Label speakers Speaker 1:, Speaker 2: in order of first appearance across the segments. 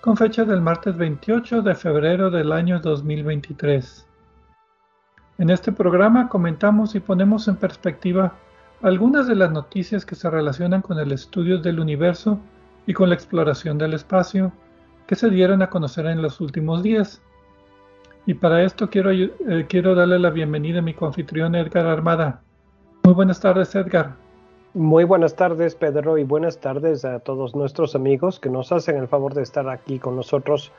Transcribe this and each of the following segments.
Speaker 1: con fecha del martes 28 de febrero del año 2023. En este programa comentamos y ponemos en perspectiva algunas de las noticias que se relacionan con el estudio del universo y con la exploración del espacio que se dieron a conocer en los últimos días. Y para esto quiero, eh, quiero darle la bienvenida a mi confitrión Edgar Armada. Muy buenas tardes Edgar.
Speaker 2: Muy buenas tardes, Pedro, y buenas tardes a todos nuestros amigos que nos hacen el favor de estar aquí con nosotros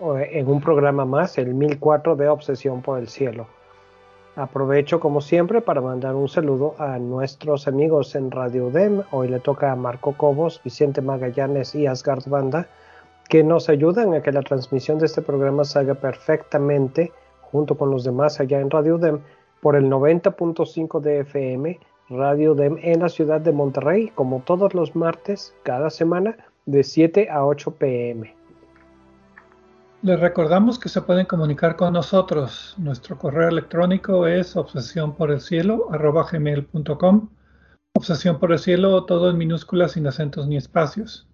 Speaker 2: eh, en un programa más, el 1004 de Obsesión por el Cielo. Aprovecho, como siempre, para mandar un saludo a nuestros amigos en Radio DEM. Hoy le toca a Marco Cobos, Vicente Magallanes y Asgard Banda, que nos ayudan a que la transmisión de este programa salga perfectamente junto con los demás allá en Radio DEM por el 90.5 de FM Radio DEM en la ciudad de Monterrey, como todos los martes, cada semana, de 7 a 8 pm.
Speaker 1: Les recordamos que se pueden comunicar con nosotros. Nuestro correo electrónico es obsesión. Obsesión por el cielo, todo en minúsculas, sin acentos ni espacios.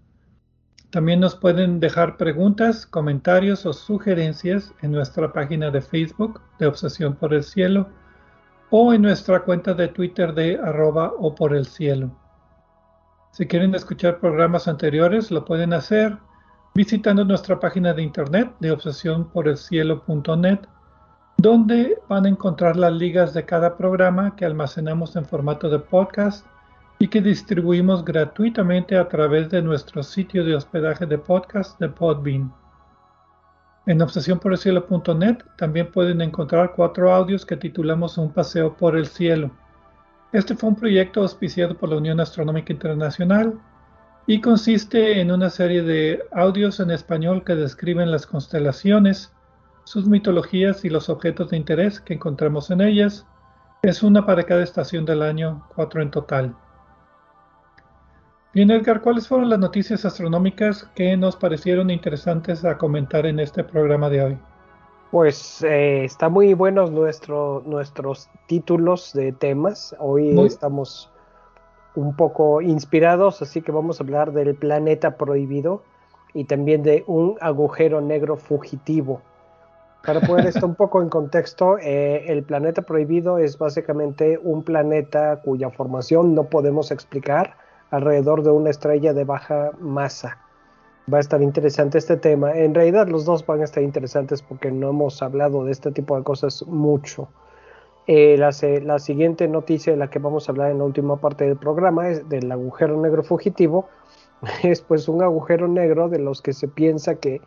Speaker 1: También nos pueden dejar preguntas, comentarios o sugerencias en nuestra página de Facebook de Obsesión por el Cielo o en nuestra cuenta de Twitter de arroba o por el cielo. Si quieren escuchar programas anteriores, lo pueden hacer visitando nuestra página de internet de obsesionporelcielo.net, donde van a encontrar las ligas de cada programa que almacenamos en formato de podcast y que distribuimos gratuitamente a través de nuestro sitio de hospedaje de podcast de Podbean. En obsesiónporelcielo.net también pueden encontrar cuatro audios que titulamos Un paseo por el cielo. Este fue un proyecto auspiciado por la Unión Astronómica Internacional y consiste en una serie de audios en español que describen las constelaciones, sus mitologías y los objetos de interés que encontramos en ellas. Es una para cada estación del año, cuatro en total. Bien, Edgar, ¿cuáles fueron las noticias astronómicas que nos parecieron interesantes a comentar en este programa de hoy?
Speaker 2: Pues eh, están muy buenos nuestro, nuestros títulos de temas. Hoy estamos un poco inspirados, así que vamos a hablar del planeta prohibido y también de un agujero negro fugitivo. Para poner esto un poco en contexto, eh, el planeta prohibido es básicamente un planeta cuya formación no podemos explicar alrededor de una estrella de baja masa. Va a estar interesante este tema. En realidad los dos van a estar interesantes porque no hemos hablado de este tipo de cosas mucho. Eh, la, siguiente noticia de la que vamos a hablar en la última parte del programa es del agujero negro fugitivo. Es pues un agujero negro de los que se piensa que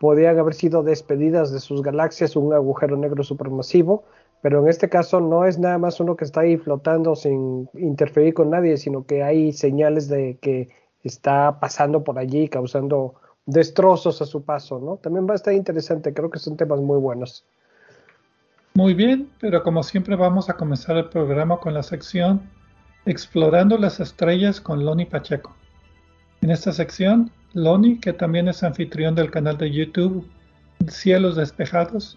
Speaker 2: podían haber sido despedidas de sus galaxias, un agujero negro supermasivo pero en este caso no es nada más uno que está ahí flotando sin interferir con nadie, sino que hay señales de que está pasando por allí causando destrozos a su paso, ¿no? También va a estar interesante, creo que son temas muy buenos.
Speaker 1: Muy bien, pero como siempre vamos a comenzar el programa con la sección Explorando las estrellas con Loni Pacheco. En esta sección, Loni, que también es anfitrión del canal de YouTube Cielos Despejados,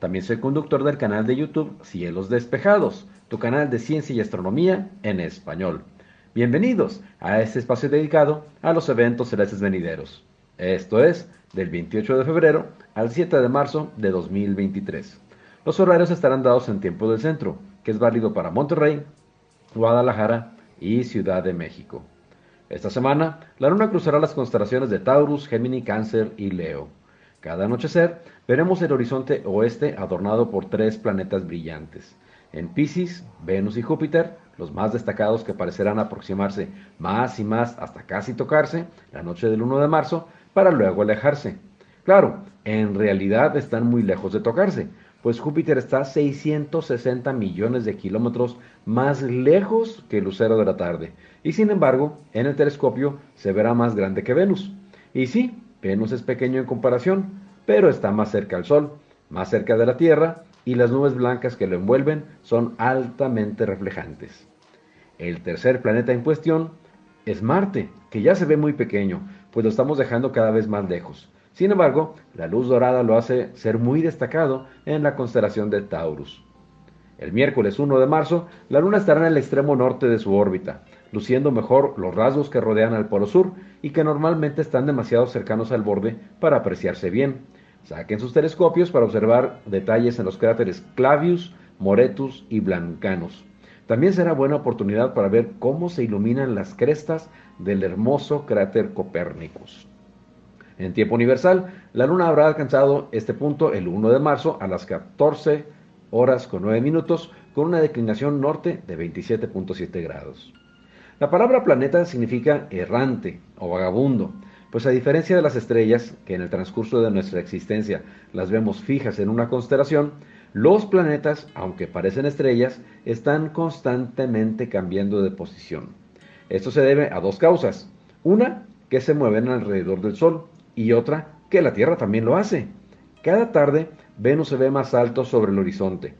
Speaker 3: También soy conductor del canal de YouTube Cielos Despejados, tu canal de ciencia y astronomía en español. Bienvenidos a este espacio dedicado a los eventos celestes venideros. Esto es del 28 de febrero al 7 de marzo de 2023. Los horarios estarán dados en tiempo del centro, que es válido para Monterrey, Guadalajara y Ciudad de México. Esta semana, la luna cruzará las constelaciones de Taurus, Gémini, Cáncer y Leo. Cada anochecer veremos el horizonte oeste adornado por tres planetas brillantes. En Pisces, Venus y Júpiter, los más destacados que parecerán aproximarse más y más hasta casi tocarse la noche del 1 de marzo para luego alejarse. Claro, en realidad están muy lejos de tocarse, pues Júpiter está 660 millones de kilómetros más lejos que el lucero de la tarde, y sin embargo, en el telescopio se verá más grande que Venus. Y sí, Venus es pequeño en comparación, pero está más cerca al Sol, más cerca de la Tierra, y las nubes blancas que lo envuelven son altamente reflejantes. El tercer planeta en cuestión es Marte, que ya se ve muy pequeño, pues lo estamos dejando cada vez más lejos. Sin embargo, la luz dorada lo hace ser muy destacado en la constelación de Taurus. El miércoles 1 de marzo, la Luna estará en el extremo norte de su órbita, luciendo mejor los rasgos que rodean al polo sur y que normalmente están demasiado cercanos al borde para apreciarse bien. Saquen sus telescopios para observar detalles en los cráteres Clavius, Moretus y Blancanus. También será buena oportunidad para ver cómo se iluminan las crestas del hermoso cráter Copérnicus. En tiempo universal, la Luna habrá alcanzado este punto el 1 de marzo a las 14 horas con 9 minutos con una declinación norte de 27.7 grados. La palabra planeta significa errante o vagabundo, pues a diferencia de las estrellas, que en el transcurso de nuestra existencia las vemos fijas en una constelación, los planetas, aunque parecen estrellas, están constantemente cambiando de posición. Esto se debe a dos causas. Una, que se mueven alrededor del Sol, y otra que la Tierra también lo hace. Cada tarde Venus se ve más alto sobre el horizonte.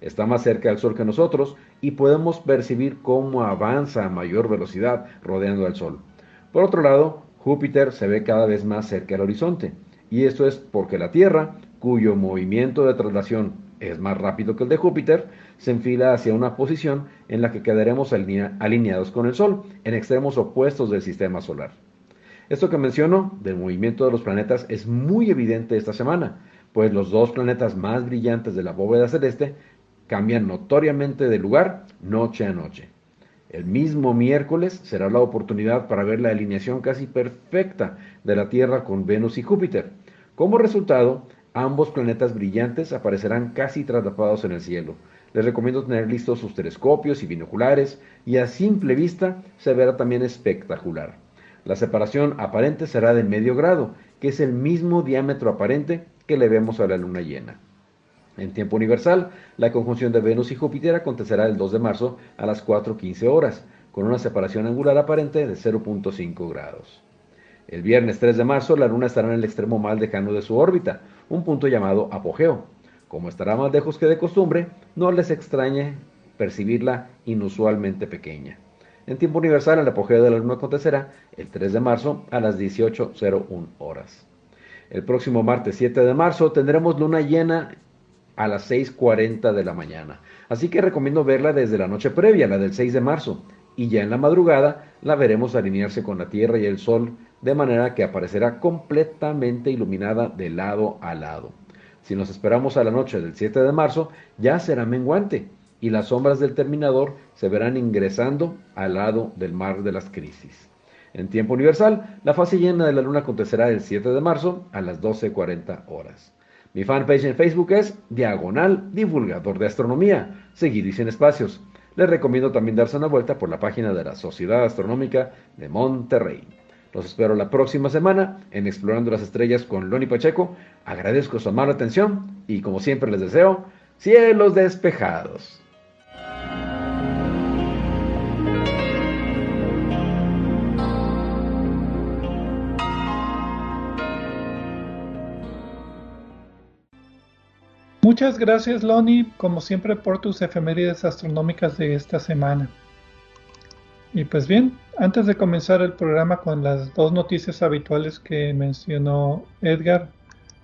Speaker 3: Está más cerca del Sol que nosotros y podemos percibir cómo avanza a mayor velocidad rodeando al Sol. Por otro lado, Júpiter se ve cada vez más cerca del horizonte. Y esto es porque la Tierra, cuyo movimiento de traslación es más rápido que el de Júpiter, se enfila hacia una posición en la que quedaremos alineados con el Sol, en extremos opuestos del sistema solar. Esto que menciono del movimiento de los planetas es muy evidente esta semana, pues los dos planetas más brillantes de la bóveda celeste cambian notoriamente de lugar noche a noche. El mismo miércoles será la oportunidad para ver la alineación casi perfecta de la Tierra con Venus y Júpiter. Como resultado, ambos planetas brillantes aparecerán casi traslapados en el cielo. Les recomiendo tener listos sus telescopios y binoculares y a simple vista se verá también espectacular. La separación aparente será de medio grado, que es el mismo diámetro aparente que le vemos a la luna llena. En tiempo universal, la conjunción de Venus y Júpiter acontecerá el 2 de marzo a las 4.15 horas, con una separación angular aparente de 0.5 grados. El viernes 3 de marzo, la luna estará en el extremo más lejano de su órbita, un punto llamado apogeo. Como estará más lejos que de costumbre, no les extrañe percibirla inusualmente pequeña. En tiempo universal, el apogeo de la luna acontecerá el 3 de marzo a las 18.01 horas. El próximo martes 7 de marzo tendremos luna llena a las 6.40 de la mañana. Así que recomiendo verla desde la noche previa, la del 6 de marzo. Y ya en la madrugada la veremos alinearse con la Tierra y el Sol de manera que aparecerá completamente iluminada de lado a lado. Si nos esperamos a la noche del 7 de marzo, ya será menguante y las sombras del terminador se verán ingresando al lado del mar de las crisis. En tiempo universal, la fase llena de la luna acontecerá el 7 de marzo a las 12.40 horas. Mi fanpage en Facebook es Diagonal Divulgador de Astronomía, seguido y sin espacios. Les recomiendo también darse una vuelta por la página de la Sociedad Astronómica de Monterrey. Los espero la próxima semana en Explorando las Estrellas con Loni Pacheco. Agradezco su amable atención y como siempre les deseo cielos despejados.
Speaker 1: Muchas gracias, Loni, como siempre, por tus efemérides astronómicas de esta semana. Y pues bien, antes de comenzar el programa con las dos noticias habituales que mencionó Edgar,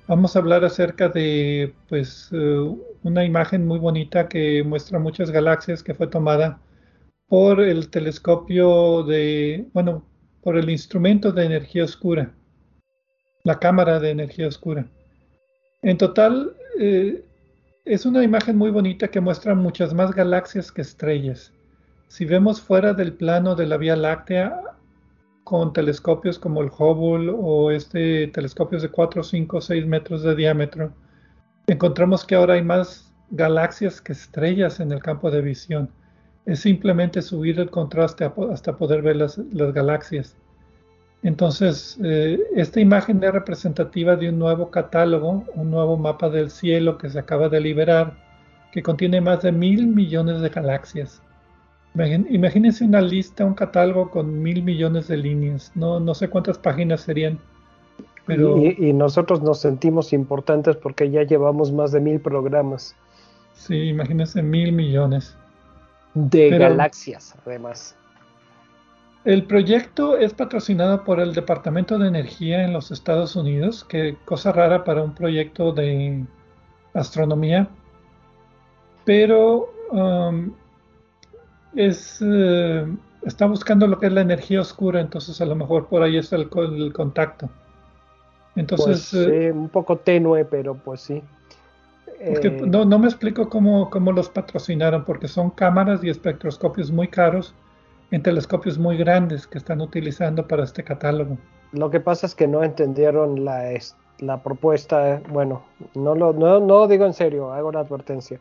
Speaker 1: vamos a hablar acerca de pues eh, una imagen muy bonita que muestra muchas galaxias que fue tomada por el telescopio de, bueno, por el instrumento de energía oscura, la cámara de energía oscura. En total, eh, es una imagen muy bonita que muestra muchas más galaxias que estrellas. Si vemos fuera del plano de la Vía Láctea con telescopios como el Hubble o este telescopios de 4, 5, 6 metros de diámetro, encontramos que ahora hay más galaxias que estrellas en el campo de visión. Es simplemente subir el contraste hasta poder ver las, galaxias. Entonces, eh, esta imagen es representativa de un nuevo catálogo, un nuevo mapa del cielo que se acaba de liberar, que contiene más de mil millones de galaxias. Imagínense una lista, un catálogo con mil millones de líneas. No, no sé cuántas páginas serían. Pero...
Speaker 2: Y, nosotros nos sentimos importantes porque ya llevamos más de mil programas.
Speaker 1: Sí, imagínense mil millones.
Speaker 2: De galaxias, además.
Speaker 1: El proyecto es patrocinado por el Departamento de Energía en los Estados Unidos, que cosa rara para un proyecto de astronomía. Pero um, es, eh, está buscando lo que es la energía oscura, entonces a lo mejor por ahí está el, el contacto.
Speaker 2: Entonces, pues, eh, un poco tenue, pero pues sí.
Speaker 1: Eh, no, no me explico cómo, cómo los patrocinaron, porque son cámaras y espectroscopios muy caros en telescopios muy grandes que están utilizando para este catálogo.
Speaker 2: Lo que pasa es que no entendieron la, la propuesta, bueno, no lo no, no digo en serio, hago la advertencia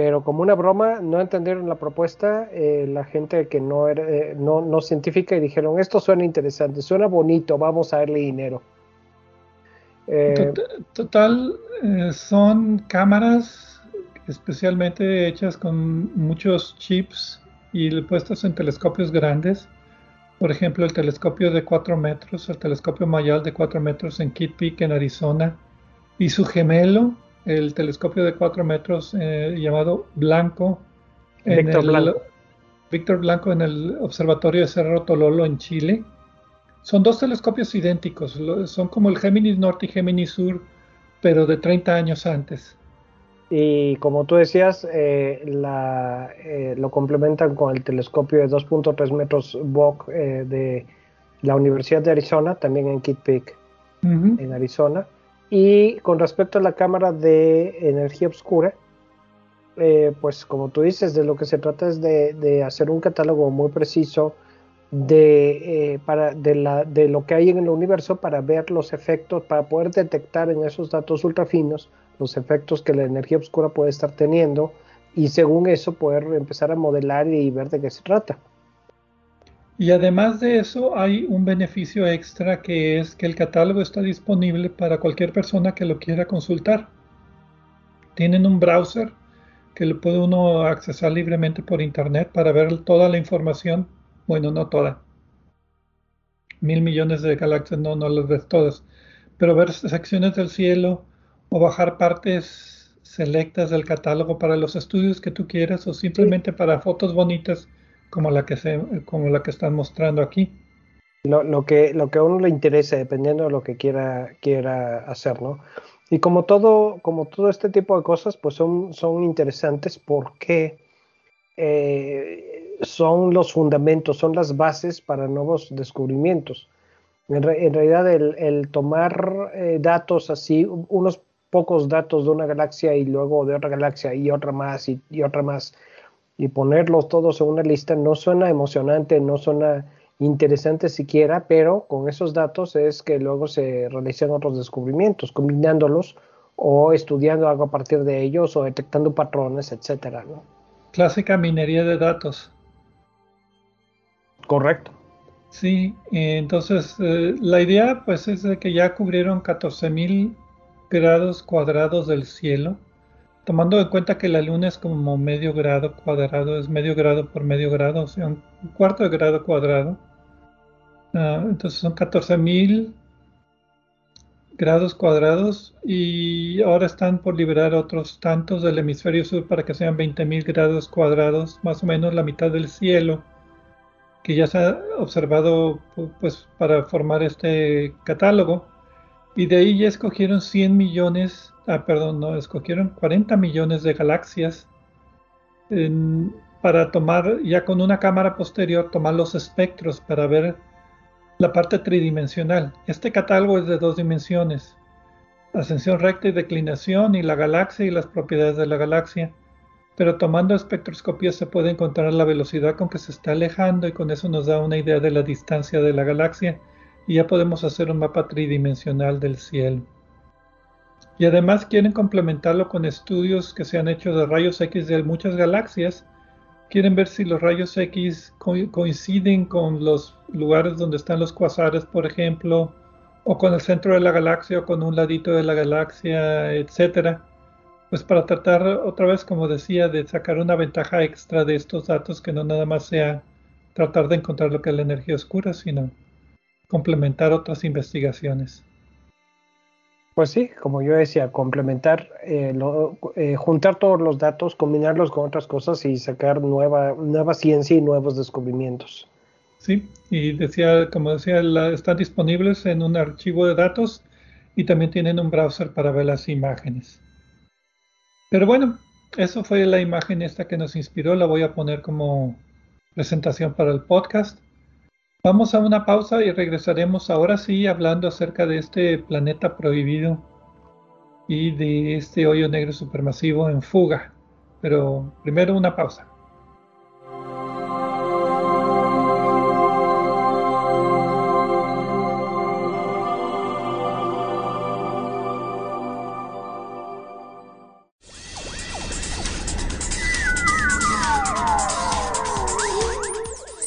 Speaker 2: pero como una broma no entendieron la propuesta eh, la gente que no era eh, no, no, científica y dijeron esto suena interesante, suena bonito, vamos a darle dinero.
Speaker 1: Eh, total, son cámaras especialmente hechas con muchos chips y puestas en telescopios grandes. Por ejemplo, el telescopio de 4 metros, el telescopio Mayal de 4 metros en Kitt Peak, en Arizona, y su gemelo, el telescopio de 4 metros eh, llamado Blanco.
Speaker 2: Víctor Blanco.
Speaker 1: Víctor Blanco en el Observatorio de Cerro Tololo en Chile. Son dos telescopios idénticos, son como el Géminis Norte y Géminis Sur, pero de 30 años antes.
Speaker 2: Y como tú decías, eh, eh, lo complementan con el telescopio de 2.3 metros Bock de la Universidad de Arizona, también en Kitt Peak, en Arizona. Y con respecto a la cámara de energía oscura, eh, pues como tú dices, de lo que se trata es de, hacer un catálogo muy preciso de, eh, para, de, la, de lo que hay en el universo para ver los efectos, para poder detectar en esos datos ultrafinos los efectos que la energía oscura puede estar teniendo y según eso poder empezar a modelar y ver de qué se trata.
Speaker 1: Y además de eso hay un beneficio extra que es que el catálogo está disponible para cualquier persona que lo quiera consultar. Tienen un browser que lo puede uno accesar libremente por internet para ver toda la información. Bueno, no toda. Mil millones de galaxias no, no las ves todas. Pero ver secciones del cielo o bajar partes selectas del catálogo para los estudios que tú quieras o simplemente para fotos bonitas como la que, se, como la que están mostrando aquí.
Speaker 2: Lo, que, lo que a uno le interese, dependiendo de lo que quiera, quiera hacer, ¿no? Y como todo, como todo este tipo de cosas, pues son, son interesantes porque eh, son los fundamentos, son las bases para nuevos descubrimientos. En, realidad, el, tomar eh, datos así, unos pocos datos de una galaxia y luego de otra galaxia y otra más y, y otra más, y ponerlos todos en una lista no suena emocionante, no suena interesante siquiera, pero con esos datos es que luego se realizan otros descubrimientos, combinándolos o estudiando algo a partir de ellos o detectando patrones, etcétera, ¿no?
Speaker 1: Clásica minería de datos.
Speaker 2: Correcto.
Speaker 1: Sí, entonces eh, la idea pues es de que ya cubrieron 14.000 grados cuadrados del cielo tomando en cuenta que la luna es como medio grado cuadrado, es medio grado por medio grado, o sea, un cuarto de grado cuadrado. Ah, entonces son 14.000 grados cuadrados y ahora están por liberar otros tantos del hemisferio sur para que sean 20.000 grados cuadrados, más o menos la mitad del cielo. que ya se ha observado pues, para formar este catálogo. Y de ahí ya escogieron 100 millones, ah, perdón, no, escogieron 40 millones de galaxias para tomar, ya con una cámara posterior, tomar los espectros para ver la parte tridimensional. Este catálogo es de dos dimensiones, ascensión recta y declinación y la galaxia y las propiedades de la galaxia. Pero tomando espectroscopía se puede encontrar la velocidad con que se está alejando y con eso nos da una idea de la distancia de la galaxia y ya podemos hacer un mapa tridimensional del cielo. Y además quieren complementarlo con estudios que se han hecho de rayos X de muchas galaxias quieren ver si los rayos X coinciden con los lugares donde están los cuasares, por ejemplo, o con el centro de la galaxia o con un ladito de la galaxia, etcétera. Pues para tratar otra vez, como decía, de sacar una ventaja extra de estos datos que no nada más sea tratar de encontrar lo que es la energía oscura, sino complementar otras investigaciones.
Speaker 2: Pues sí, como yo decía, complementar, eh, eh, juntar todos los datos, combinarlos con otras cosas y sacar nueva, nueva ciencia y nuevos descubrimientos.
Speaker 1: Sí, y decía, como decía, están disponibles en un archivo de datos y también tienen un browser para ver las imágenes. Pero bueno, eso fue la imagen esta que nos inspiró, la voy a poner como presentación para el podcast. Vamos a una pausa y regresaremos ahora sí hablando acerca de este planeta prohibido y de este hoyo negro supermasivo en fuga. Pero primero una pausa.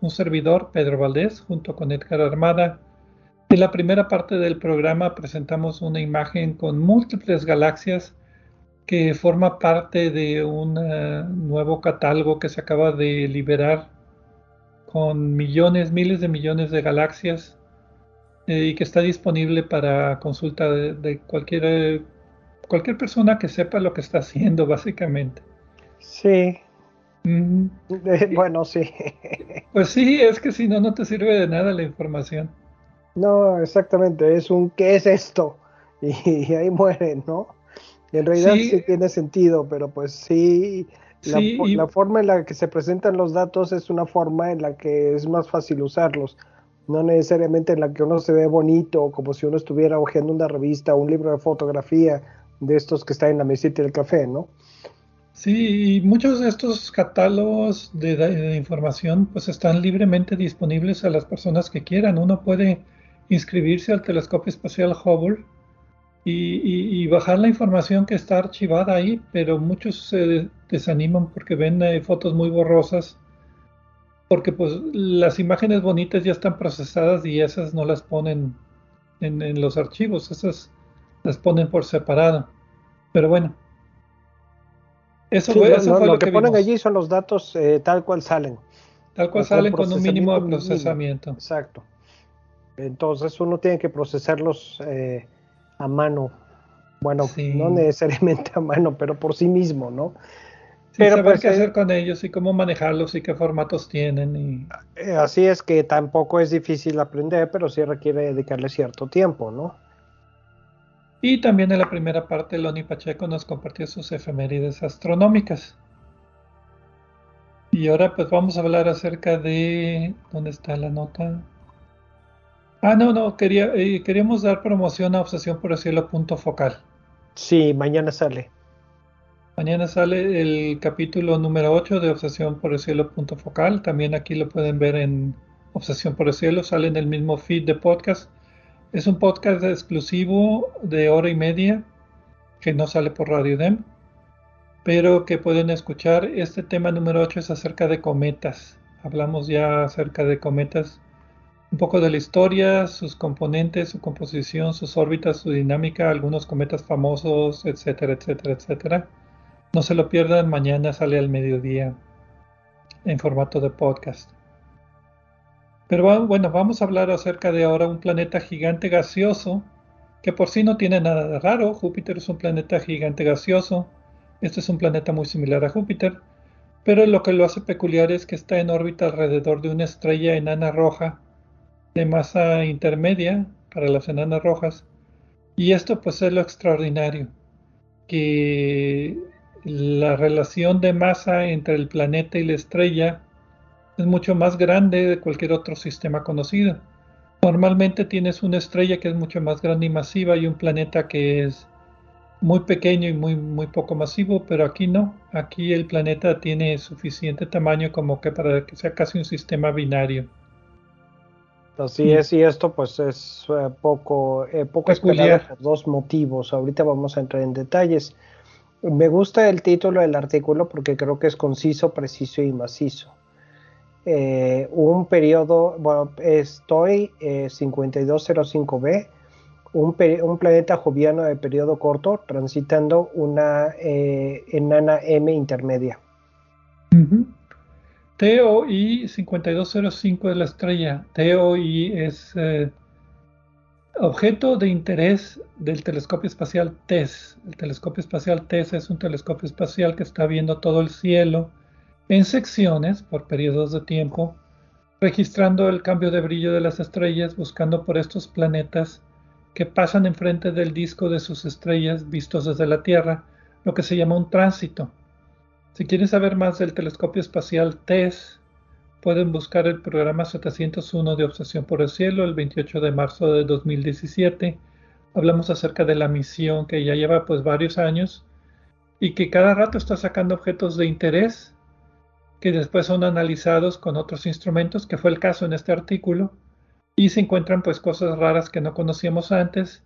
Speaker 1: un servidor, Pedro Valdés, junto con Edgar Armada. En la primera parte del programa presentamos una imagen con múltiples galaxias que forma parte de un eh, nuevo catálogo que se acaba de liberar con millones, miles de millones de galaxias eh, y que está disponible para consulta de, cualquier, cualquier persona que sepa lo que está haciendo, básicamente.
Speaker 2: Sí, bueno, sí.
Speaker 1: Pues sí, es que si no, no te sirve de nada la información.
Speaker 2: No, exactamente, es un ¿qué es esto? Y, ahí mueren, ¿no? en realidad sí, tiene sentido, pero pues sí, la, la, forma en la que se presentan los datos es una forma en la que es más fácil usarlos, no necesariamente en la que uno se ve bonito, como si uno estuviera hojeando una revista o un libro de fotografía de estos que están en la mesita del café, ¿no?
Speaker 1: Sí, y muchos de estos catálogos de, información pues están libremente disponibles a las personas que quieran. Uno puede inscribirse al telescopio espacial Hubble y, bajar la información que está archivada ahí, pero muchos se desaniman porque ven eh, fotos muy borrosas, porque pues las imágenes bonitas ya están procesadas y esas no las ponen en los archivos, esas las ponen por separado. Pero bueno,
Speaker 2: Eso, fue, lo, que, ponen allí son los datos eh, tal cual salen.
Speaker 1: Tal cual salen con un mínimo de procesamiento.
Speaker 2: Exacto. Entonces uno tiene que procesarlos eh, a mano. Bueno, no necesariamente a mano, pero por sí mismo, ¿no?
Speaker 1: pero saber pues, qué hacer con ellos y cómo manejarlos y qué formatos tienen. Y...
Speaker 2: Eh, así es que tampoco es difícil aprender, pero sí requiere dedicarle cierto tiempo, ¿no?
Speaker 1: Y también en la primera parte, Loni Pacheco nos compartió sus efemérides astronómicas. Y ahora pues vamos a hablar acerca de... ¿Dónde está la nota? Ah, no, no, quería, eh, queríamos dar promoción a Obsesión por el Cielo punto focal.
Speaker 2: Sí, mañana sale.
Speaker 1: Mañana sale el capítulo número 8 de Obsesión por el Cielo punto focal. También aquí lo pueden ver en Obsesión por el Cielo, sale en el mismo feed de podcast. Es un podcast exclusivo de hora y media que no sale por Radio Dem, pero que pueden escuchar. Este tema número 8 es acerca de cometas. Hablamos ya acerca de cometas un poco de la historia, sus componentes, su composición, sus órbitas, su dinámica, algunos cometas famosos, etcétera, etcétera, etcétera. No se lo pierdan, mañana sale al mediodía en formato de podcast. Pero bueno, vamos a hablar acerca de ahora un planeta gigante gaseoso, que por sí no tiene nada de raro. Júpiter es un planeta gigante gaseoso. Este es un planeta muy similar a Júpiter, pero lo que lo hace peculiar es que está en órbita alrededor de una estrella enana roja de masa intermedia para las enanas rojas. Y esto pues es lo extraordinario, que la relación de masa entre el planeta y la estrella es mucho más grande de cualquier otro sistema conocido. Normalmente tienes una estrella que es mucho más grande y masiva y un planeta que es muy pequeño y muy, muy poco masivo, pero aquí no. Aquí el planeta tiene suficiente tamaño como que para que sea casi un sistema binario.
Speaker 2: Así es, y esto pues es eh, poco, eh, poco esperado por dos motivos. Ahorita vamos a entrar en detalles. Me gusta el título del artículo porque creo que es conciso, preciso y macizo. Eh, un periodo, bueno, estoy 5205b, un, un, planeta joviano de periodo corto transitando una enana M intermedia.
Speaker 1: TOI 5205 es la estrella. TOI es eh, objeto de interés del telescopio espacial TESS. El telescopio espacial TESS es un telescopio espacial que está viendo todo el cielo en secciones por periodos de tiempo, registrando el cambio de brillo de las estrellas, buscando por estos planetas que pasan enfrente del disco de sus estrellas vistos desde la Tierra, lo que se llama un tránsito. Si quieren saber más del telescopio espacial TESS, pueden buscar el programa 701 de Obsesión por el Cielo el 28 de marzo de 2017. Hablamos acerca de la misión que ya lleva pues varios años y que cada rato está sacando objetos de interés que después son analizados con otros instrumentos, que fue el caso en este artículo, y se encuentran pues cosas raras que no conocíamos antes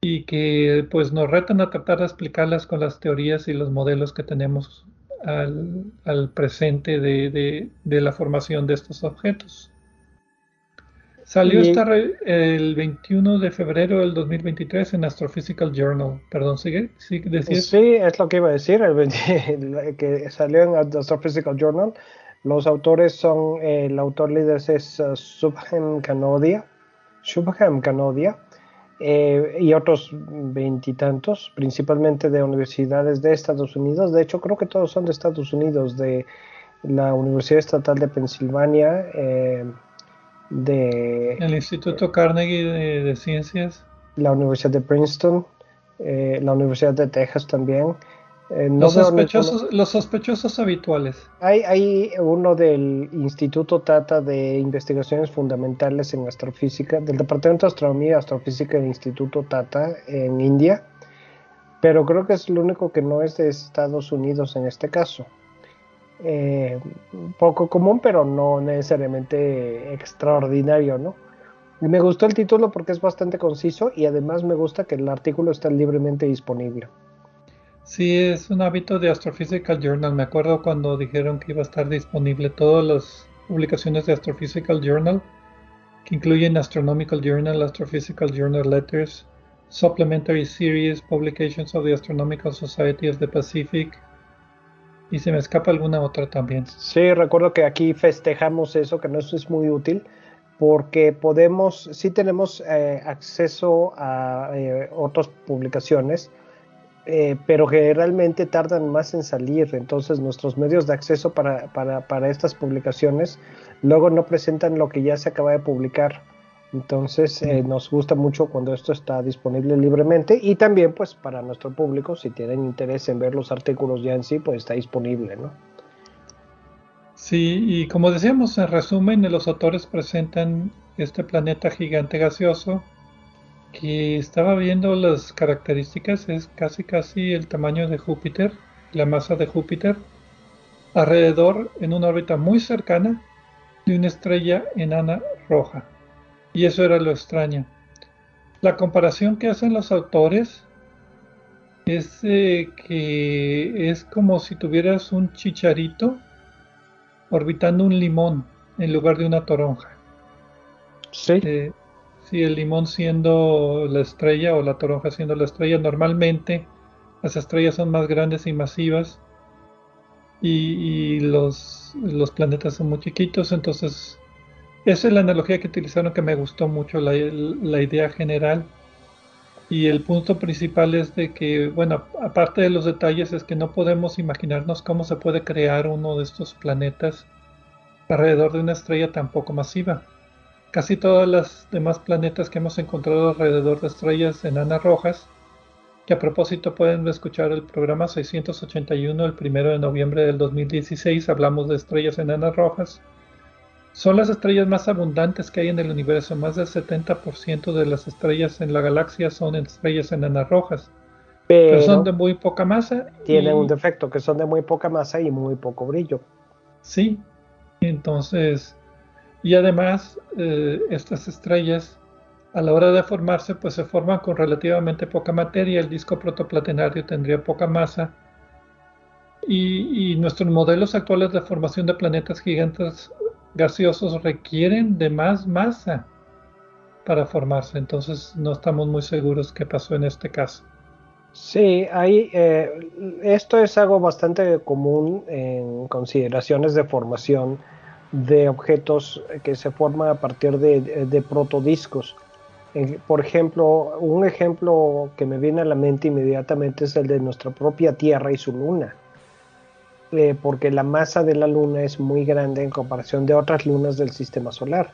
Speaker 1: y que pues nos retan a tratar de explicarlas con las teorías y los modelos que tenemos al, presente de, la formación de estos objetos. Salió el 21 de febrero del 2023 en Astrophysical Journal. Perdón, ¿sigue?
Speaker 2: ¿Sí, sí es lo que iba a decir, el que salió en Astrophysical Journal. Los autores son, el autor líder es uh, Subham Kanodia, Subham Kanodia, eh, y otros veintitantos, principalmente de universidades de Estados Unidos. De hecho, creo que todos son de Estados Unidos, de la Universidad Estatal de Pensilvania, eh, de...
Speaker 1: El Instituto Carnegie de, Ciencias.
Speaker 2: La Universidad de Princeton, eh, la Universidad de Texas también,
Speaker 1: eh, los, sospechosos, los sospechosos habituales.
Speaker 2: Hay, hay uno del Instituto Tata de Investigaciones Fundamentales en Astrofísica, del Departamento de Astronomía y Astrofísica del Instituto Tata en India, pero creo que es el único que no es de Estados Unidos en este caso. Eh, poco común, pero no necesariamente extraordinario, ¿no? Me gustó el título porque es bastante conciso y además me gusta que el artículo está libremente disponible.
Speaker 1: Sí, es un hábito de Astrophysical Journal. Me acuerdo cuando dijeron que iba a estar disponible todas las publicaciones de Astrophysical Journal, que incluyen Astronomical Journal, Astrophysical Journal Letters, Supplementary Series, Publications of the Astronomical Society of the Pacific, y se me escapa alguna otra también.
Speaker 2: Sí, recuerdo que aquí festejamos eso, que no es muy útil, porque podemos, sí tenemos eh, acceso a eh, otras publicaciones, eh, pero generalmente tardan más en salir. Entonces nuestros medios de acceso para, para, para, estas publicaciones luego no presentan lo que ya se acaba de publicar. Entonces nos gusta mucho cuando esto está disponible libremente y también pues para nuestro público, si tienen interés en ver los artículos ya en sí, pues está disponible, ¿no?
Speaker 1: Sí, y como decíamos, en resumen, los autores presentan este planeta gigante gaseoso que estaba viendo las características, es casi casi el tamaño de Júpiter, la masa de Júpiter, alrededor en una órbita muy cercana de una estrella enana roja. Y eso era lo extraño. La comparación que hacen los autores es eh, que es como si tuvieras un chicharito orbitando un limón en lugar de una toronja.
Speaker 2: Sí.
Speaker 1: Eh, sí, el limón siendo la estrella o la toronja siendo la estrella. Normalmente las estrellas son más grandes y masivas y, los, los, planetas son muy chiquitos. Entonces, esa es la analogía que utilizaron que me gustó mucho, la, idea general. Y el punto principal es de que, bueno, aparte de los detalles, es que no podemos imaginarnos cómo se puede crear uno de estos planetas alrededor de una estrella tan poco masiva. Casi todas las demás planetas que hemos encontrado alrededor de estrellas enanas rojas, que a propósito pueden escuchar el programa 681 el primero de noviembre del 2016, hablamos de estrellas enanas rojas, son las estrellas más abundantes que hay en el universo. Más del 70% de las estrellas en la galaxia son estrellas enanas rojas. Pero, son de muy poca masa.
Speaker 2: Tienen un defecto, que son de muy poca masa y muy poco brillo.
Speaker 1: Sí, entonces, y además eh, estas estrellas a la hora de formarse, pues se forman con relativamente poca materia. El disco protoplatenario tendría poca masa. Y, y, nuestros modelos actuales de formación de planetas gigantes gaseosos requieren de más masa para formarse, entonces no estamos muy seguros qué pasó en este caso.
Speaker 2: Sí, hay, eh, esto es algo bastante común en consideraciones de formación de objetos que se forman a partir de, de protodiscos. Por ejemplo, un ejemplo que me viene a la mente inmediatamente es el de nuestra propia Tierra y su luna. Eh, porque la masa de la luna es muy grande en comparación de otras lunas del sistema solar.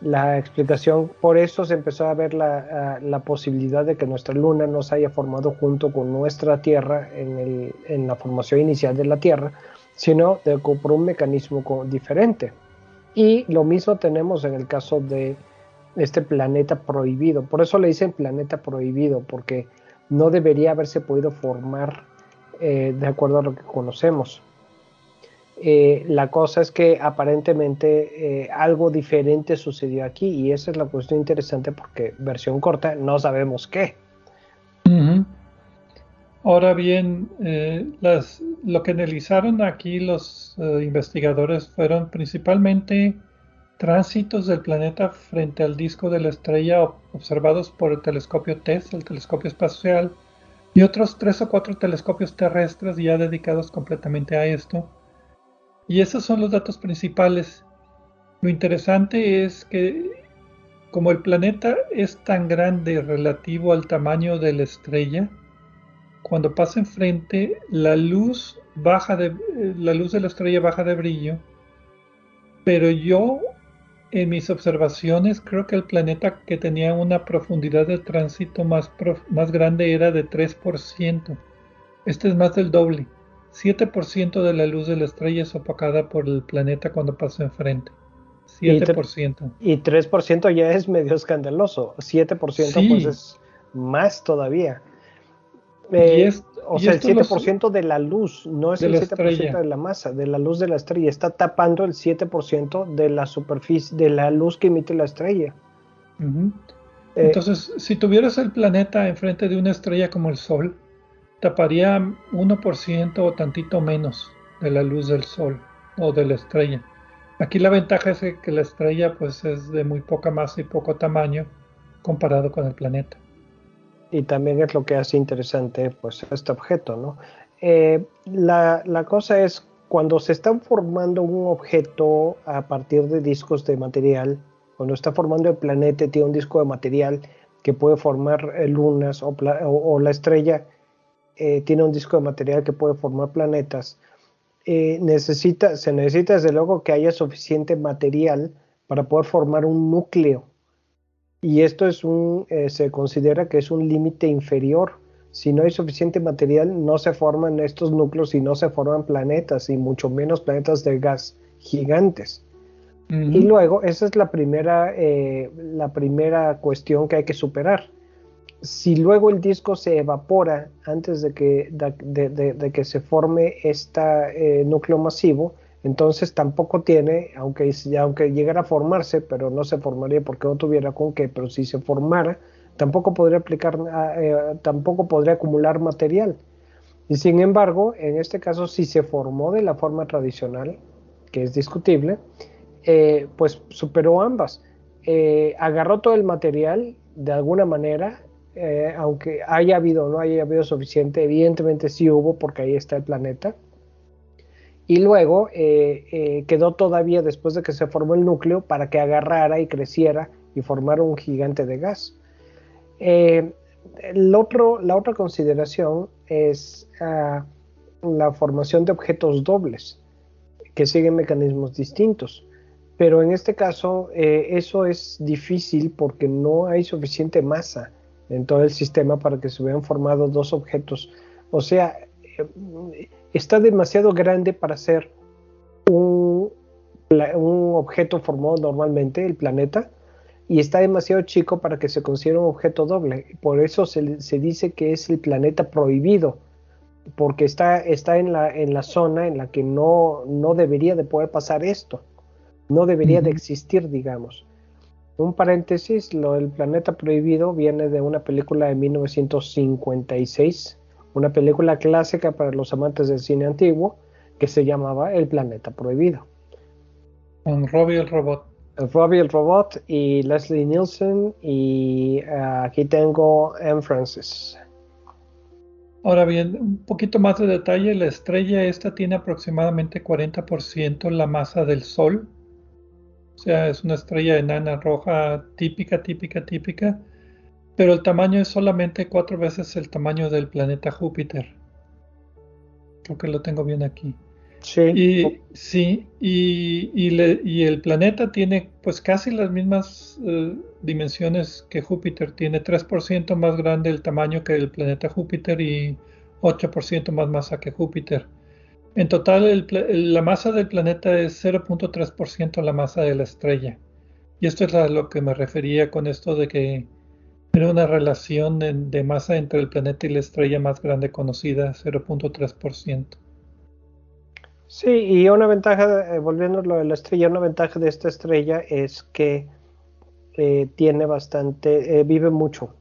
Speaker 2: La explicación, por eso se empezó a ver la, posibilidad de que nuestra luna no se haya formado junto con nuestra Tierra en la formación inicial de la Tierra, sino de, por un mecanismo diferente. Y lo mismo tenemos en el caso de este planeta prohibido. Por eso le dicen planeta prohibido, porque no debería haberse podido formar eh, de acuerdo a lo que conocemos. Eh, la cosa es que aparentemente eh, algo diferente sucedió aquí y esa es la cuestión interesante porque versión corta no sabemos qué.
Speaker 1: Ahora bien, lo que analizaron aquí los investigadores fueron principalmente tránsitos del planeta frente al disco de la estrella observados por el telescopio TESS, el telescopio espacial, y otros tres o cuatro telescopios terrestres ya dedicados completamente a esto. Y esos son los datos principales. Lo interesante es que como el planeta es tan grande relativo al tamaño de la estrella, cuando pasa enfrente la luz baja de la luz de la estrella baja de brillo, pero yo en mis observaciones creo que el planeta que tenía una profundidad de tránsito más, más grande era de 3%. Este es más del doble. 7% de la luz de la estrella es opacada por el planeta cuando pasa enfrente. 7%.
Speaker 2: Y, 3% ya es medio escandaloso. 7% pues es más todavía. Eh, o sea, el 7% de la luz, no es el 7% de la masa, de la luz de la estrella, está tapando el 7% de la superficie, de la luz que emite la estrella.
Speaker 1: Eh, Entonces, si tuvieras el planeta enfrente de una estrella como el Sol, taparía 1% o tantito menos de la luz del Sol o de la estrella. Aquí la ventaja es que la estrella pues es de muy poca masa y poco tamaño comparado con el planeta
Speaker 2: y también es lo que hace interesante pues este objeto, ¿no? eh, la, la, cosa es cuando se está formando un objeto a partir de discos de material, cuando está formando el planeta, tiene un disco de material que puede formar eh, lunas o, la estrella eh, tiene un disco de material que puede formar planetas, necesita, se necesita desde luego que haya suficiente material para poder formar un núcleo. Y esto es un, se considera que es un límite inferior si no hay suficiente material, no se forman estos núcleos y no se forman planetas, y mucho menos planetas de gas gigantes. Y luego, esa es la primera, eh, la primera cuestión que hay que superar. Si luego el disco se evapora antes de que, de, que se forme este núcleo masivo, entonces tampoco tiene, aunque, llegara a formarse, pero no se formaría porque no tuviera con qué, pero si se formara, tampoco podría aplicar, ah, eh, tampoco podría acumular material. Y sin embargo, en este caso, si se formó de la forma tradicional, que es discutible, eh, pues superó ambas. Eh, agarró todo el material de alguna manera, aunque haya habido o no haya habido suficiente, evidentemente sí hubo porque ahí está el planeta. Y luego quedó todavía después de que se formó el núcleo para que agarrara y creciera y formara un gigante de gas. Eh, la otra consideración es ah, la formación de objetos dobles que siguen mecanismos distintos. Pero en este caso eh, eso es difícil porque no hay suficiente masa en todo el sistema para que se hubieran formado dos objetos. O sea, eh, está demasiado grande para ser un, un objeto formado normalmente, el planeta, y está demasiado chico para que se considere un objeto doble. Por eso se, dice que es el planeta prohibido, porque está, está en, la, en la zona en la que no, no debería de poder pasar esto, no debería de existir, digamos. Un paréntesis, lo del planeta prohibido viene de una película de 1956, una película clásica para los amantes del cine antiguo, que se llamaba El planeta prohibido.
Speaker 1: Con Robbie el robot.
Speaker 2: Robbie el Robot y Leslie Nielsen y eh, aquí tengo M. Francis.
Speaker 1: Ahora bien, un poquito más de detalle, la estrella esta tiene aproximadamente 40% la masa del Sol. O sea, es una estrella enana roja típica, típica, típica. Pero el tamaño es solamente cuatro veces el tamaño del planeta Júpiter. Creo que lo tengo bien aquí. Sí. Y, sí, y, el planeta tiene pues casi las mismas eh, dimensiones que Júpiter, tiene 3% más grande el tamaño que el planeta Júpiter y 8% más masa que Júpiter. En total la masa del planeta es 0.3% la masa de la estrella. Y esto es a lo que me refería con esto de que era una relación de masa entre el planeta y la estrella más grande conocida, 0.3%.
Speaker 2: Sí, y una ventaja, eh, volviendo a lo de la estrella, una ventaja de esta estrella es que eh, tiene bastante, eh, vive mucho.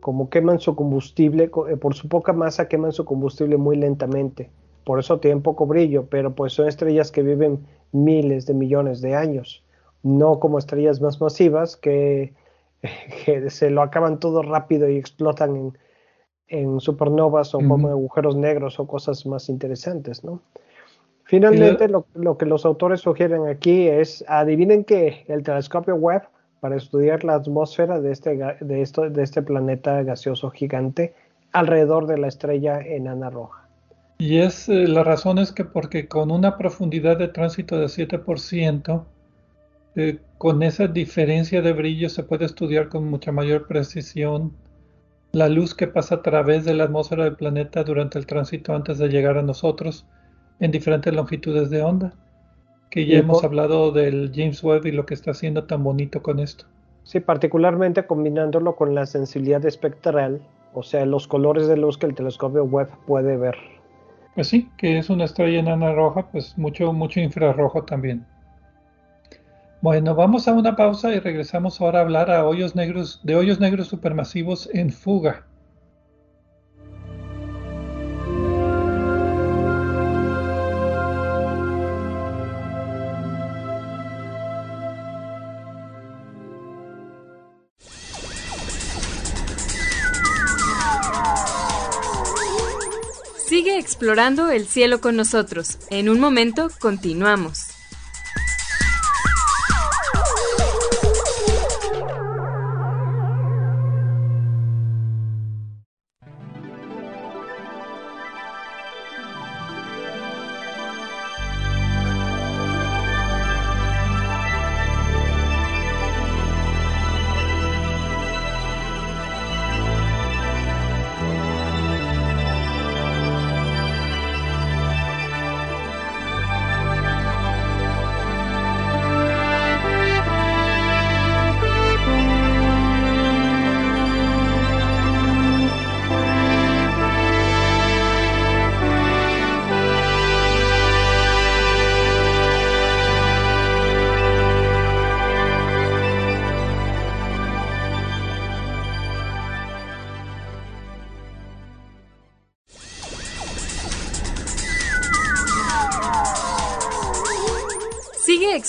Speaker 2: Como queman su combustible, por su poca masa queman su combustible muy lentamente. Por eso tienen poco brillo, pero pues son estrellas que viven miles de millones de años. No como estrellas más masivas que, se lo acaban todo rápido y explotan en, supernovas o como agujeros negros o cosas más interesantes, ¿no? Finalmente, lo, que los autores sugieren aquí es, adivinen que el telescopio Webb, para estudiar la atmósfera de este, de, esto, de este planeta gaseoso gigante alrededor de la estrella enana roja.
Speaker 1: Y es eh, la razón es que porque con una profundidad de tránsito de 7%, eh, con esa diferencia de brillo se puede estudiar con mucha mayor precisión la luz que pasa a través de la atmósfera del planeta durante el tránsito antes de llegar a nosotros en diferentes longitudes de onda, que ya hemos hablado del James Webb y lo que está haciendo tan bonito con esto.
Speaker 2: Sí, particularmente combinándolo con la sensibilidad espectral, o sea, los colores de luz que el telescopio Webb puede ver.
Speaker 1: Pues sí, que es una estrella enana roja, pues mucho, mucho infrarrojo también. Bueno, vamos a una pausa y regresamos ahora a hablar a hoyos negros, de hoyos negros supermasivos en fuga.
Speaker 4: Sigue explorando el cielo con nosotros. En un momento continuamos.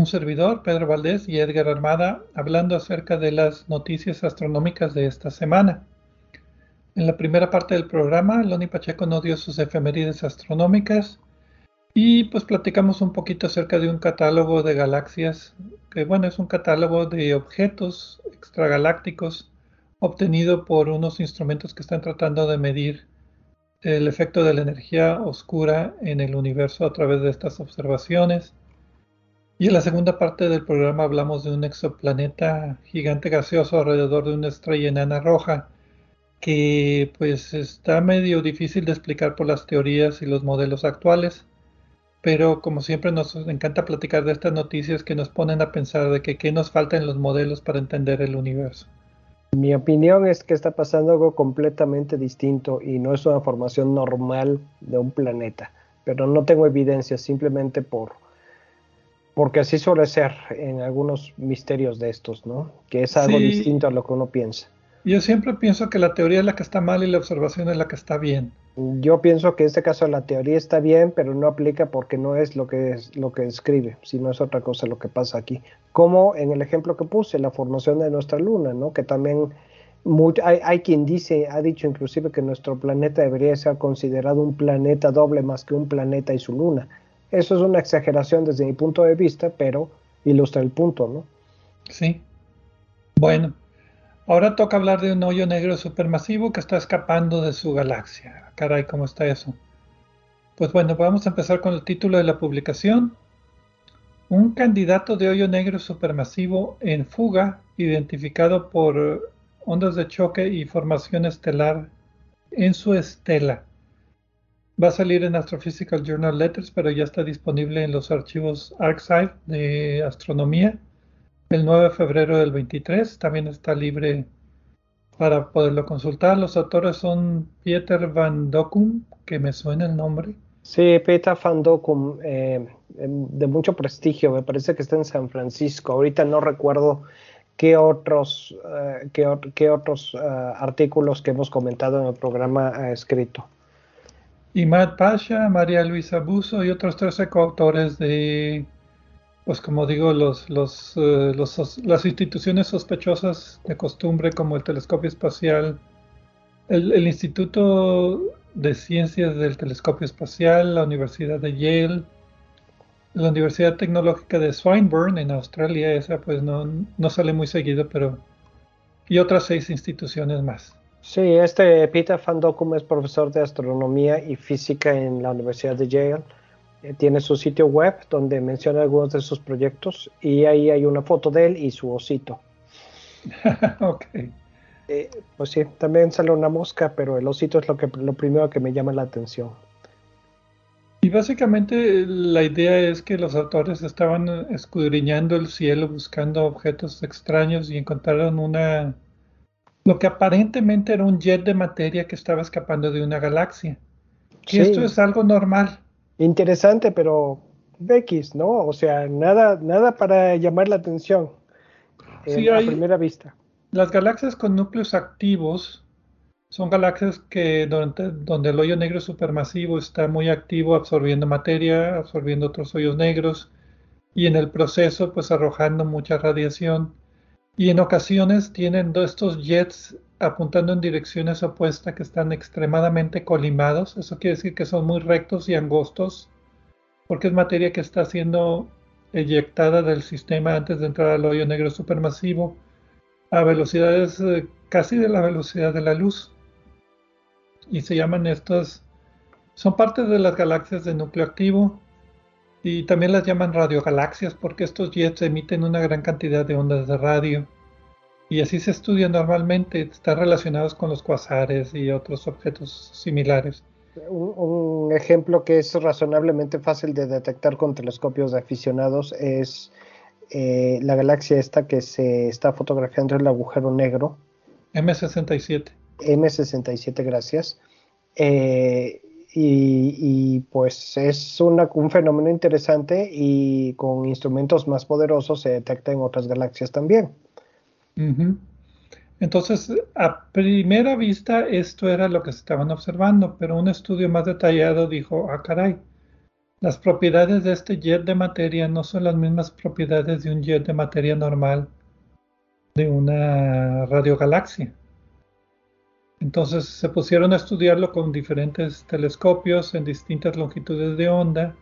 Speaker 1: un servidor, Pedro Valdés y Edgar Armada, hablando acerca de las noticias astronómicas de esta semana. En la primera parte del programa, Loni Pacheco nos dio sus efemérides astronómicas y pues platicamos un poquito acerca de un catálogo de galaxias, que bueno, es un catálogo de objetos extragalácticos obtenido por unos instrumentos que están tratando de medir el efecto de la energía oscura en el universo a través de estas observaciones. Y en la segunda parte del programa hablamos de un exoplaneta gigante gaseoso alrededor de una estrella enana roja que pues está medio difícil de explicar por las teorías y los modelos actuales, pero como siempre nos encanta platicar de estas noticias que nos ponen a pensar de que qué nos falta en los modelos para entender el universo.
Speaker 2: Mi opinión es que está pasando algo completamente distinto y no es una formación normal de un planeta, pero no tengo evidencia simplemente por porque así suele ser en algunos misterios de estos, ¿no? Que es algo distinto a lo que uno piensa.
Speaker 1: Yo siempre pienso que la teoría es la que está mal y la observación es la que está bien.
Speaker 2: Yo pienso que en este caso la teoría está bien, pero no aplica porque no es lo que es lo que describe, sino es otra cosa lo que pasa aquí. Como en el ejemplo que puse, la formación de nuestra luna, ¿no? Que también hay, hay, quien dice, ha dicho inclusive que nuestro planeta debería ser considerado un planeta doble más que un planeta y su luna. Eso es una exageración desde mi punto de vista, pero ilustra el punto, ¿no?
Speaker 1: Sí. Bueno, ahora toca hablar de un hoyo negro supermasivo que está escapando de su galaxia. Caray, ¿cómo está eso? Pues bueno, vamos a empezar con el título de la publicación. Un candidato de hoyo negro supermasivo en fuga, identificado por ondas de choque y formación estelar en su estela. Va a salir en Astrophysical Journal Letters, pero ya está disponible en los archivos ArcSight de astronomía. El 9 de febrero del 23 también está libre para poderlo consultar. Los autores son Pieter van Docum, que me suena el nombre.
Speaker 2: Sí, Peter van Docum, eh, em, de mucho prestigio, me parece que está en San Francisco. Ahorita no recuerdo qué otros, eh, qué, otros eh, artículos que hemos comentado en el programa ha escrito
Speaker 1: Matt Pasha, María Luisa Buso y otros 13 coautores de, pues como digo, los, los, eh, las instituciones sospechosas de costumbre como el Telescopio Espacial, el, el, Instituto de Ciencias del Telescopio Espacial, la Universidad de Yale, la Universidad Tecnológica de Swinburne en Australia, esa pues no, no sale muy seguido, pero... y otras seis instituciones más.
Speaker 2: Sí, este Peter Van Docum es profesor de astronomía y física en la Universidad de Yale. Eh, tiene su sitio web donde menciona algunos de sus proyectos y ahí hay una foto de él y su osito.
Speaker 1: ok.
Speaker 2: Eh, pues sí, también sale una mosca, pero el osito es lo, que, lo primero que me llama la atención.
Speaker 1: Y básicamente la idea es que los autores estaban escudriñando el cielo buscando objetos extraños y encontraron una lo que aparentemente era un jet de materia que estaba escapando de una galaxia. Y esto es algo normal.
Speaker 2: Interesante, pero X, ¿no? O sea, nada, nada para llamar la atención
Speaker 1: sí, a primera vista. Las galaxias con núcleos activos son galaxias que donde, donde, el hoyo negro supermasivo está muy activo absorbiendo materia, absorbiendo otros hoyos negros y en el proceso pues arrojando mucha radiación y en ocasiones tienen estos jets apuntando en direcciones opuestas que están extremadamente colimados. Eso quiere decir que son muy rectos y angostos porque es materia que está siendo eyectada del sistema antes de entrar al hoyo negro supermasivo a velocidades eh, casi de la velocidad de la luz y se llaman estas, son parte de las galaxias de núcleo activo y también las llaman radiogalaxias porque estos jets emiten una gran cantidad de ondas de radio y así se estudian normalmente, están relacionados con los cuasares y otros objetos similares.
Speaker 2: Un, ejemplo que es razonablemente fácil de detectar con telescopios de aficionados es eh, la galaxia esta que se está fotografiando el agujero negro.
Speaker 1: M67.
Speaker 2: M67, gracias. Eh, y, pues es un fenómeno interesante y con instrumentos más poderosos se detecta en otras galaxias también.
Speaker 1: Entonces, a primera vista esto era lo que se estaban observando, pero un estudio más detallado dijo, ah, caray, las propiedades de este jet de materia no son las mismas propiedades de un jet de materia normal de una radiogalaxia. Entonces se pusieron a estudiarlo con diferentes telescopios en distintas longitudes de onda,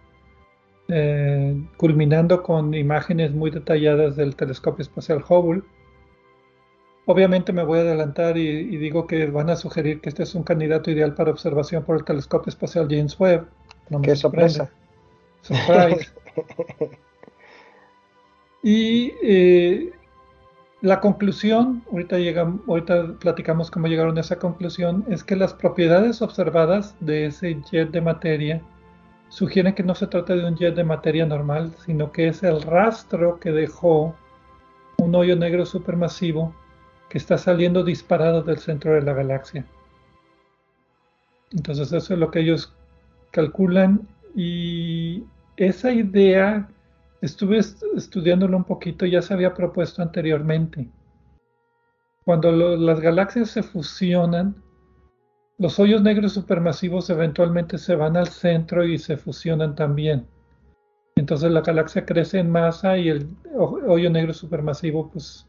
Speaker 1: eh, culminando con imágenes muy detalladas del telescopio espacial Hubble. Obviamente me voy a adelantar y, digo que van a sugerir que este es un candidato ideal para observación por el telescopio espacial James Webb.
Speaker 2: No Qué sorpresa.
Speaker 1: Surprise. y eh, la conclusión, ahorita, platicamos cómo llegaron a esa conclusión, es que las propiedades observadas de ese jet de materia sugieren que no se trata de un jet de materia normal, sino que es el rastro que dejó un hoyo negro supermasivo que está saliendo disparado del centro de la galaxia. Entonces eso es lo que ellos calculan y esa idea Estuve estudiándolo un poquito, ya se había propuesto anteriormente. Cuando las galaxias se fusionan, los hoyos negros supermasivos eventualmente se van al centro y se fusionan también. Entonces la galaxia crece en masa y el hoyo negro supermasivo pues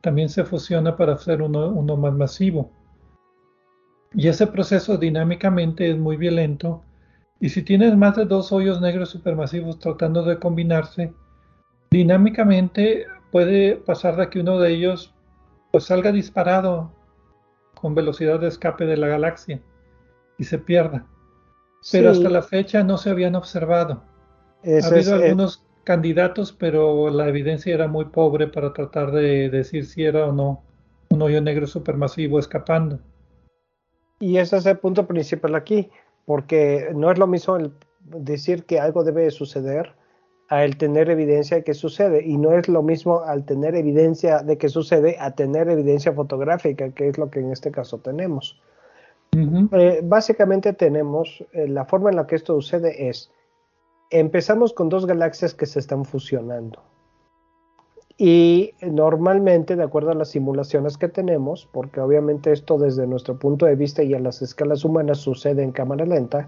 Speaker 1: también se fusiona para hacer uno, uno más masivo. Y ese proceso dinámicamente es muy violento y si tienes más de dos hoyos negros supermasivos tratando de combinarse, dinámicamente puede pasar de que uno de ellos pues salga disparado con velocidad de escape de la galaxia y se pierda. Pero hasta la fecha no se habían observado. ha habido eh, algunos candidatos, pero la evidencia era muy pobre para tratar de decir si era o no un hoyo negro supermasivo escapando.
Speaker 2: Y ese es el punto principal aquí porque no es lo mismo el decir que algo debe suceder al tener evidencia de que sucede y no es lo mismo al tener evidencia de que sucede a tener evidencia fotográfica, que es lo que en este caso tenemos. Eh, básicamente tenemos, eh, la forma en la que esto sucede es, empezamos con dos galaxias que se están fusionando. Y normalmente, de acuerdo a las simulaciones que tenemos, porque obviamente esto desde nuestro punto de vista y a las escalas humanas sucede en cámara lenta,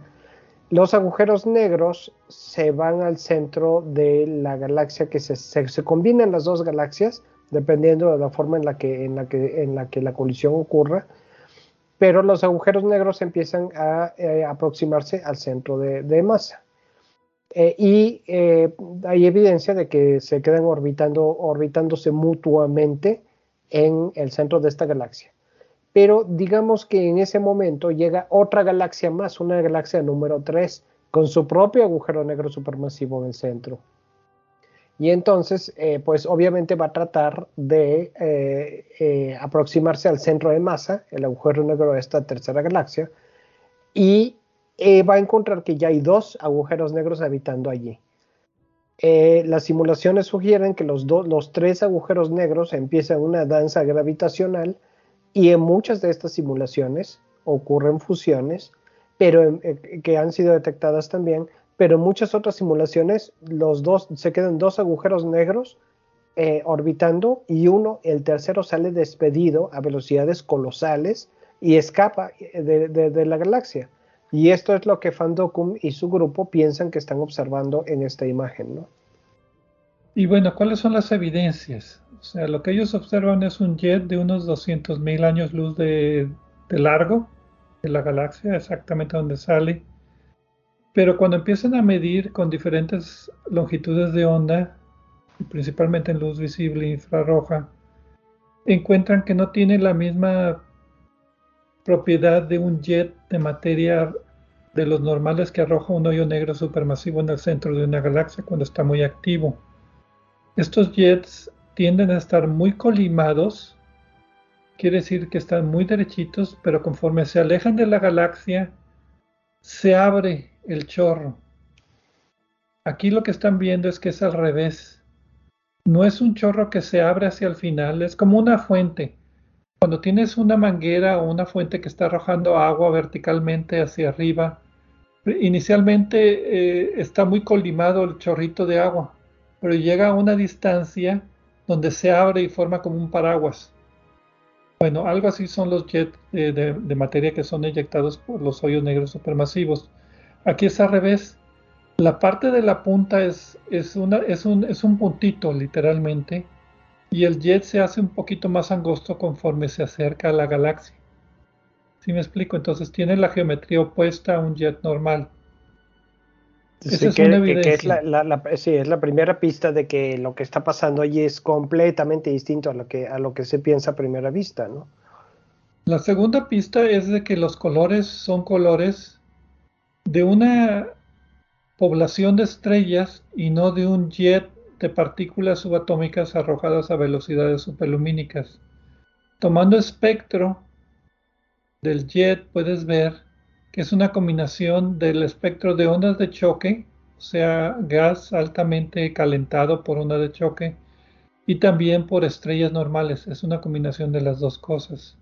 Speaker 2: los agujeros negros se van al centro de la galaxia que se, se, combinan las dos galaxias, dependiendo de la forma en la que, en la que, en la, que la colisión ocurra, pero los agujeros negros empiezan a eh, aproximarse al centro de masa. Eh, y eh, hay evidencia de que se quedan orbitando, orbitándose mutuamente en el centro de esta galaxia. Pero digamos que en ese momento llega otra galaxia más, una galaxia número 3, con su propio agujero negro supermasivo en el centro. Y entonces, eh, pues obviamente va a tratar de aproximarse al centro de masa, el agujero negro de esta tercera galaxia, y eh, va a encontrar que ya hay dos agujeros negros habitando allí. Eh, las simulaciones sugieren que los, los tres agujeros negros empiezan una danza gravitacional y en muchas de estas simulaciones ocurren fusiones, pero eh, que han sido detectadas también, pero en muchas otras simulaciones los dos se quedan dos agujeros negros orbitando y uno, el tercero sale despedido a velocidades colosales y escapa de, la galaxia. Y esto es lo que Fandokum y su grupo piensan que están observando en esta imagen, ¿no?
Speaker 1: Y bueno, ¿cuáles son las evidencias? O sea, lo que ellos observan es un jet de unos 200.000 años luz de, largo de la galaxia, exactamente donde sale. Pero cuando empiezan a medir con diferentes longitudes de onda, principalmente en luz visible infrarroja, encuentran que no tiene la misma propiedad de un jet de materia de los normales que arroja un hoyo negro supermasivo en el centro de una galaxia cuando está muy activo. Estos jets tienden a estar muy colimados, quiere decir que están muy derechitos, pero conforme se alejan de la galaxia, se abre el chorro. Aquí lo que están viendo es que es al revés no es un chorro que se abre hacia el final, es como una fuente. Cuando tienes una manguera o una fuente que está arrojando agua verticalmente hacia arriba, inicialmente eh, está muy colimado el chorrito de agua, pero llega a una distancia donde se abre y forma como un paraguas. Bueno, algo así son los jets de, de materia que son eyectados por los hoyos negros supermasivos. Aquí es al revés la parte de la punta es un puntito literalmente y el jet se hace un poquito más angosto conforme se acerca a la galaxia. ¿Sí me explico? Entonces tiene la geometría opuesta a un jet normal.
Speaker 2: Esa es una evidencia. es sí, es la primera pista de que lo que está pasando allí es completamente distinto a lo que, a lo que se piensa a primera vista, ¿no?
Speaker 1: La segunda pista es de que los colores son colores de una población de estrellas y no de un jet de partículas subatómicas arrojadas a velocidades superlumínicas. Tomando espectro del jet puedes ver que es una combinación del espectro de ondas de choque, o sea, gas altamente calentado por onda de choque, y también por estrellas normales. Es una combinación de las dos cosas.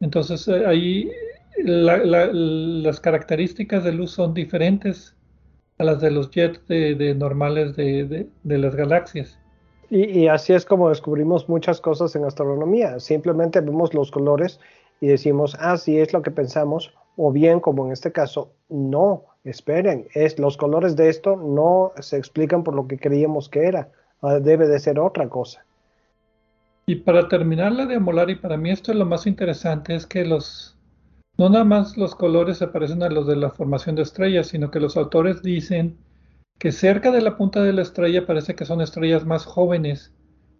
Speaker 1: Entonces eh, ahí las características de luz son diferentes a las de los jets de, normales de, las galaxias.
Speaker 2: Y, así es como descubrimos muchas cosas en astronomía. Simplemente vemos los colores y decimos, ah, sí es lo que pensamos, o bien, como en este caso, no, esperen, es, los colores de esto no se explican por lo que creíamos que era, ah, debe de ser otra cosa.
Speaker 1: Y para terminar la de Amolar, y para mí esto es lo más interesante, es que los, no nada más los colores se parecen a los de la formación de estrellas, sino que los autores dicen que cerca de la punta de la estrella parece que son estrellas más jóvenes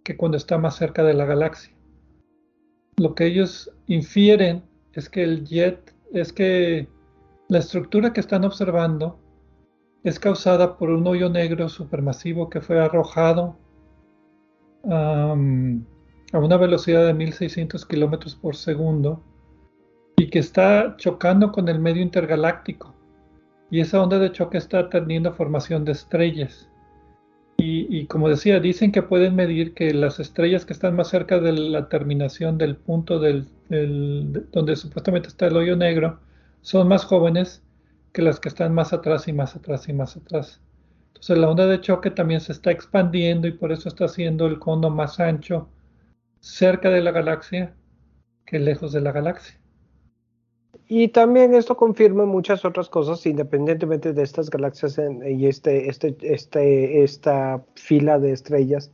Speaker 1: que cuando está más cerca de la galaxia. Lo que ellos infieren es que el jet, es que la estructura que están observando es causada por un hoyo negro supermasivo que fue arrojado a una velocidad de 1600 kilómetros por segundo y que está chocando con el medio intergaláctico. Y esa onda de choque está teniendo formación de estrellas. Y, como decía, dicen que pueden medir que las estrellas que están más cerca de la terminación del punto del, donde supuestamente está el hoyo negro son más jóvenes que las que están más atrás y más atrás y más atrás. Entonces la onda de choque también se está expandiendo y por eso está haciendo el cono más ancho cerca de la galaxia que lejos de la galaxia.
Speaker 2: Y también esto confirma muchas otras cosas, independientemente de estas galaxias y este, este, este, esta fila de estrellas,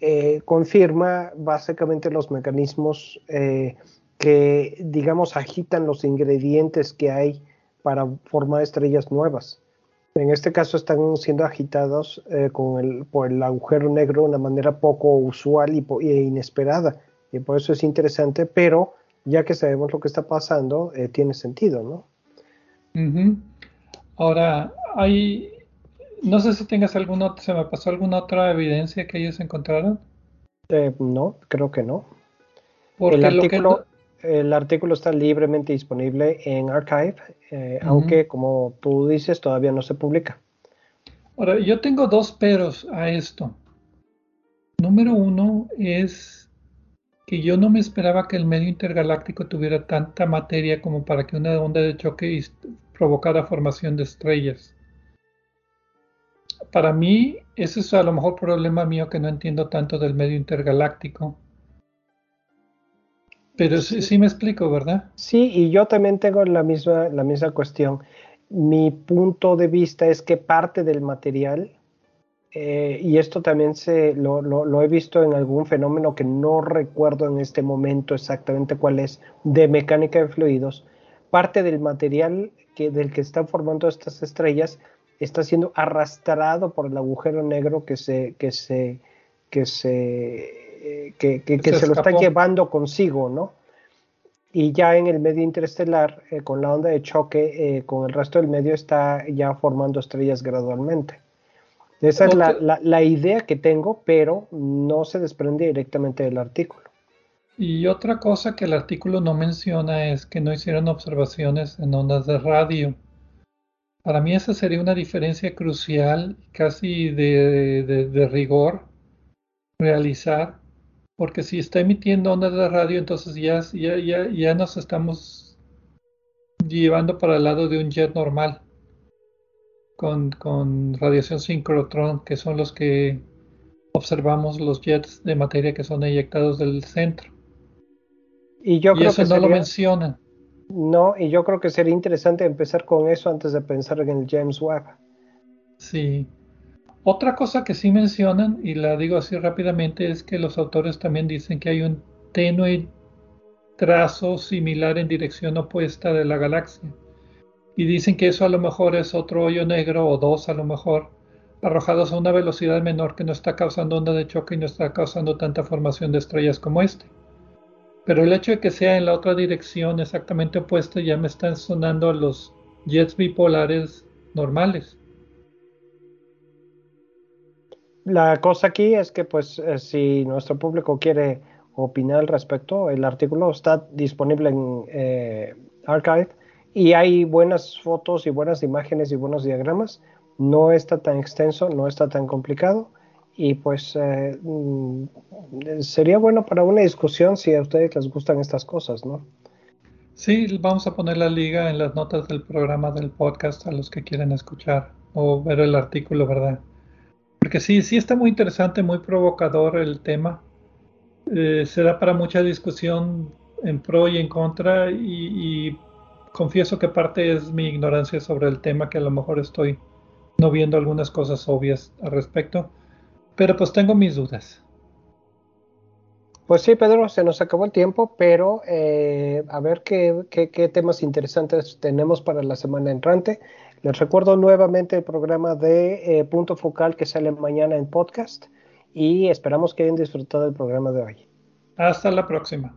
Speaker 2: eh, confirma básicamente los mecanismos eh, que, digamos, agitan los ingredientes que hay para formar estrellas nuevas. En este caso están siendo agitados eh, con el, por el agujero negro de una manera poco usual y, e inesperada. Y por eso es interesante, pero ya que sabemos lo que está pasando, eh, tiene sentido, ¿no?
Speaker 1: Ahora, hay, no sé si tengas alguna, se me pasó alguna otra evidencia que ellos encontraron.
Speaker 2: Eh, no, creo que no. el, artículo, el artículo está libremente disponible en Archive, eh, aunque como tú dices, todavía no se publica.
Speaker 1: Ahora, yo tengo dos peros a esto. Número uno es que yo no me esperaba que el medio intergaláctico tuviera tanta materia como para que una onda de choque provocara formación de estrellas. para mí, ese es a lo mejor problema mío que no entiendo tanto del medio intergaláctico. Pero sí, sí, me explico, ¿verdad?
Speaker 2: Sí, y yo también tengo la misma, la misma cuestión. Mi punto de vista es que parte del material, eh, y esto también se, lo, lo, he visto en algún fenómeno que no recuerdo en este momento exactamente cuál es, de mecánica de fluidos, parte del material que, del que están formando estas estrellas está siendo arrastrado por el agujero negro que se, que se, que se, eh, que, se, lo está llevando consigo, ¿no? Y ya en el medio interestelar, eh, con la onda de choque, eh, con el resto del medio está ya formando estrellas gradualmente. Esa es la, la, la, idea que tengo, pero no se desprende directamente del artículo.
Speaker 1: Y otra cosa que el artículo no menciona es que no hicieron observaciones en ondas de radio. Para mí esa sería una diferencia crucial, casi de, rigor, realizar, porque si está emitiendo ondas de radio, entonces ya, ya, ya, nos estamos llevando para el lado de un jet normal, con, con radiación sincrotrón, que son los que observamos los jets de materia que son eyectados del centro.
Speaker 2: Y yo creo
Speaker 1: eso
Speaker 2: que
Speaker 1: no lo mencionan.
Speaker 2: No, y yo creo que sería interesante empezar con eso antes de pensar en el James Webb.
Speaker 1: Sí. Otra cosa que sí mencionan, y la digo así rápidamente, es que los autores también dicen que hay un tenue trazo similar en dirección opuesta de la galaxia. Y dicen que eso a lo mejor es otro hoyo negro o dos a lo mejor, arrojados a una velocidad menor que no está causando onda de choque y no está causando tanta formación de estrellas como este. Pero el hecho de que sea en la otra dirección exactamente opuesta ya me están sonando los jets bipolares normales.
Speaker 2: La cosa aquí es que pues eh, si nuestro público quiere opinar al respecto, el artículo está disponible en eh, Archive y hay buenas fotos y buenas imágenes y buenos diagramas. No está tan extenso, no está tan complicado y pues eh, mm, sería bueno para una discusión si a ustedes les gustan estas cosas, ¿no?
Speaker 1: Sí, vamos a poner la liga en las notas del programa del podcast a los que quieran escuchar o ver el artículo, ¿verdad? Porque sí, sí está muy interesante, muy provocador el tema. Eh, se da para mucha discusión en pro y en contra y, y confieso que parte es mi ignorancia sobre el tema, que a lo mejor estoy no viendo algunas cosas obvias al respecto pero pues tengo mis dudas.
Speaker 2: Pues sí, Pedro, se nos acabó el tiempo, pero eh, a ver qué, temas interesantes tenemos para la semana entrante. Les recuerdo nuevamente el programa de eh, Punto Focal que sale mañana en podcast y esperamos que hayan disfrutado del programa de hoy.
Speaker 1: Hasta la próxima.